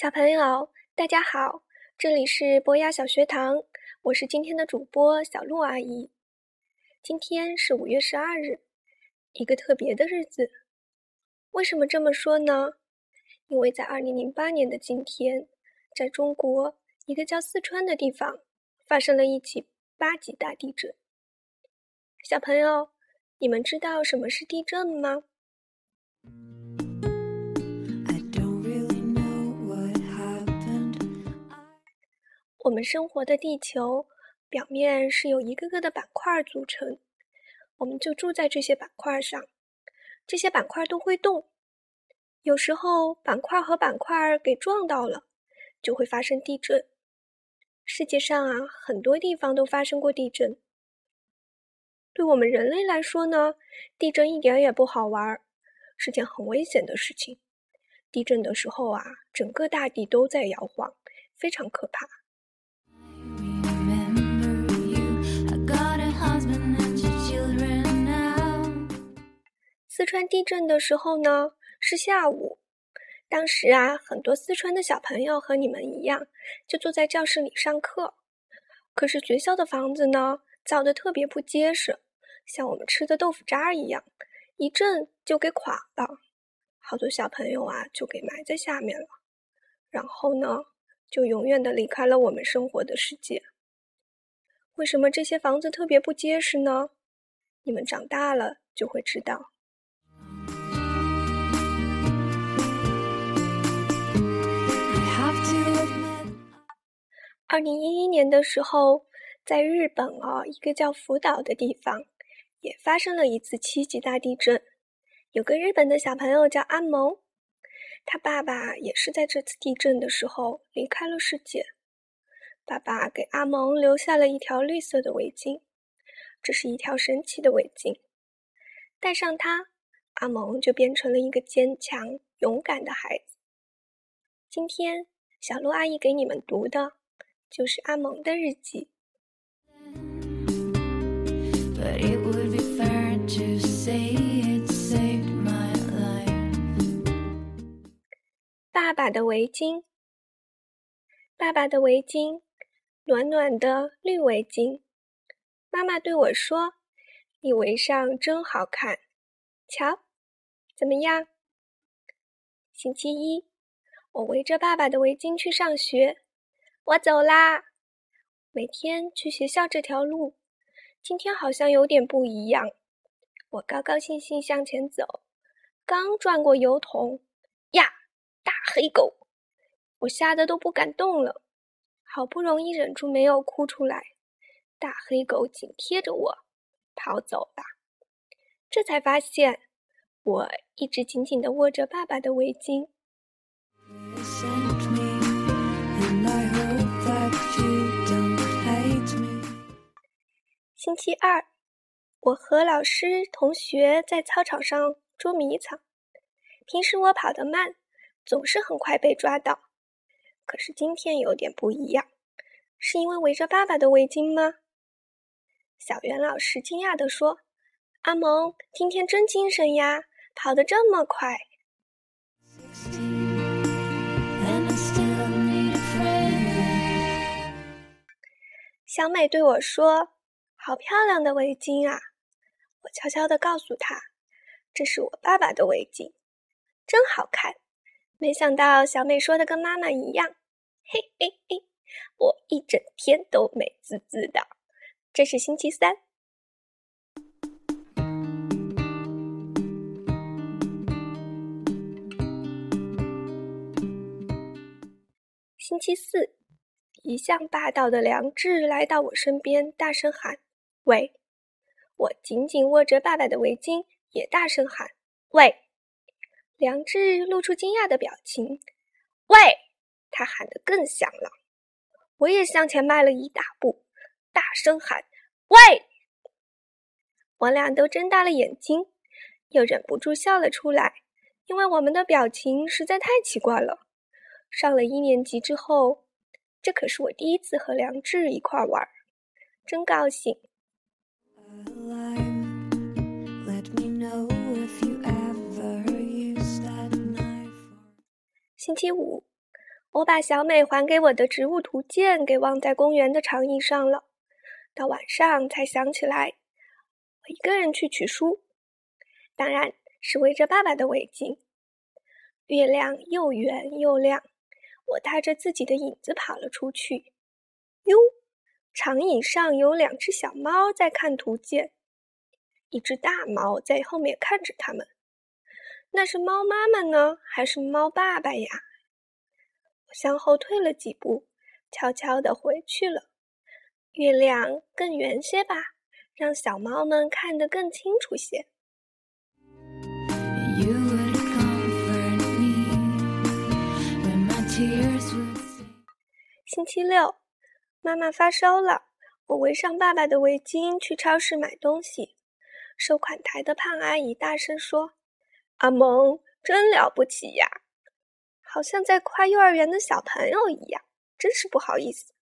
小朋友，大家好，这里是博雅小学堂，我是今天的主播小鹿阿姨。今天是五月十二日，一个特别的日子。为什么这么说呢？因为在二零零八年的今天，在中国一个叫四川的地方，发生了一起八级大地震。小朋友，你们知道什么是地震吗？我们生活的地球表面是由一个个的板块组成，我们就住在这些板块上。这些板块都会动，有时候板块和板块给撞到了，就会发生地震。世界上啊，很多地方都发生过地震。对我们人类来说呢，地震一点也不好玩，是件很危险的事情。地震的时候啊，整个大地都在摇晃，非常可怕。四川地震的时候呢，是下午。当时啊，很多四川的小朋友和你们一样，就坐在教室里上课。可是学校的房子呢，造的特别不结实，像我们吃的豆腐渣一样，一震就给垮了。好多小朋友啊，就给埋在下面了。然后呢，就永远的离开了我们生活的世界。为什么这些房子特别不结实呢？你们长大了就会知道。二零一一年的时候，在日本哦，一个叫福岛的地方，也发生了一次七级大地震。有个日本的小朋友叫阿蒙，他爸爸也是在这次地震的时候离开了世界。爸爸给阿蒙留下了一条绿色的围巾，这是一条神奇的围巾，戴上它，阿蒙就变成了一个坚强勇敢的孩子。今天，小鹿阿姨给你们读的。就是阿蒙的日记。爸爸的围巾，爸爸的围巾，暖暖的绿围巾。妈妈对我说：“你围上真好看，瞧，怎么样？”星期一，我围着爸爸的围巾去上学。我走啦，每天去学校这条路，今天好像有点不一样。我高高兴兴向前走，刚转过油桶，呀，大黑狗！我吓得都不敢动了，好不容易忍住没有哭出来，大黑狗紧贴着我跑走了。这才发现，我一直紧紧地握着爸爸的围巾。星期二，我和老师、同学在操场上捉迷藏。平时我跑得慢，总是很快被抓到。可是今天有点不一样，是因为围着爸爸的围巾吗？小袁老师惊讶地说：“阿蒙，今天真精神呀，跑得这么快。”小美对我说。好漂亮的围巾啊！我悄悄地告诉他：“这是我爸爸的围巾，真好看。”没想到小美说的跟妈妈一样，嘿嘿嘿！我一整天都美滋滋的。这是星期三，星期四，一向霸道的梁志来到我身边，大声喊。喂！我紧紧握着爸爸的围巾，也大声喊：“喂！”梁志露出惊讶的表情。“喂！”他喊得更响了。我也向前迈了一大步，大声喊：“喂！”我俩都睁大了眼睛，又忍不住笑了出来，因为我们的表情实在太奇怪了。上了一年级之后，这可是我第一次和梁志一块玩，真高兴。星期五，我把小美还给我的植物图鉴给忘在公园的长椅上了，到晚上才想起来，我一个人去取书，当然是围着爸爸的围巾。月亮又圆又亮，我踏着自己的影子跑了出去。哟，长椅上有两只小猫在看图鉴，一只大猫在后面看着它们。那是猫妈妈呢，还是猫爸爸呀？我向后退了几步，悄悄地回去了。月亮更圆些吧，让小猫们看得更清楚些。星期六，妈妈发烧了，我围上爸爸的围巾去超市买东西。收款台的胖阿姨大声说：“阿蒙，真了不起呀！”好像在夸幼儿园的小朋友一样，真是不好意思。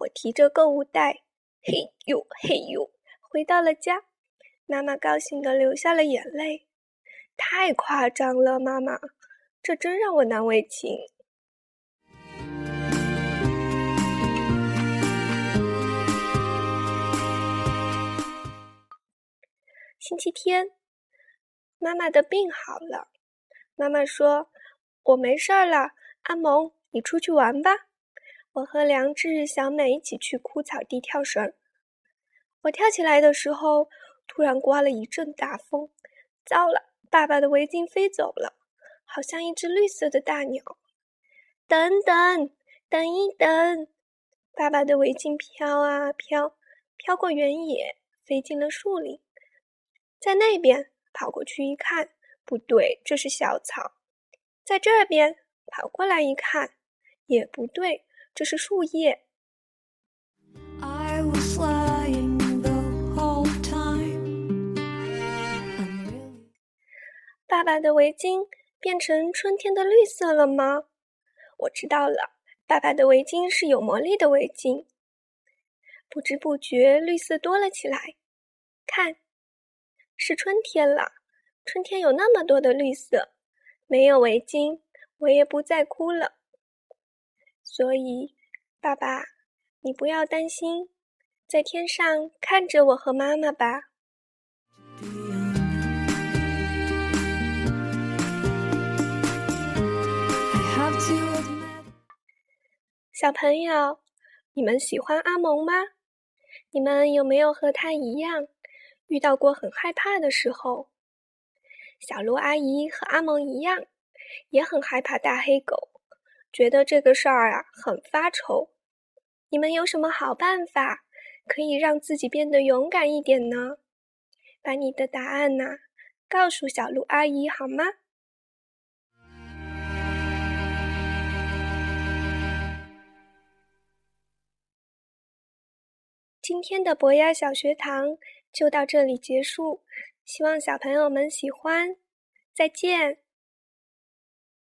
我提着购物袋，嘿呦嘿呦，回到了家。妈妈高兴的流下了眼泪。太夸张了，妈妈，这真让我难为情。星期天，妈妈的病好了。妈妈说。我没事儿了，阿蒙，你出去玩吧。我和梁志、小美一起去枯草地跳绳。我跳起来的时候，突然刮了一阵大风，糟了，爸爸的围巾飞走了，好像一只绿色的大鸟。等等，等一等，爸爸的围巾飘啊飘，飘过原野，飞进了树林。在那边跑过去一看，不对，这是小草。在这边跑过来一看，也不对，这是树叶。爸爸的围巾变成春天的绿色了吗？我知道了，爸爸的围巾是有魔力的围巾。不知不觉，绿色多了起来。看，是春天了。春天有那么多的绿色。没有围巾，我也不再哭了。所以，爸爸，你不要担心，在天上看着我和妈妈吧。小朋友，你们喜欢阿蒙吗？你们有没有和他一样，遇到过很害怕的时候？小鹿阿姨和阿蒙一样，也很害怕大黑狗，觉得这个事儿啊很发愁。你们有什么好办法可以让自己变得勇敢一点呢？把你的答案呢告诉小鹿阿姨好吗？今天的博雅小学堂就到这里结束。希望小朋友们喜欢，再见。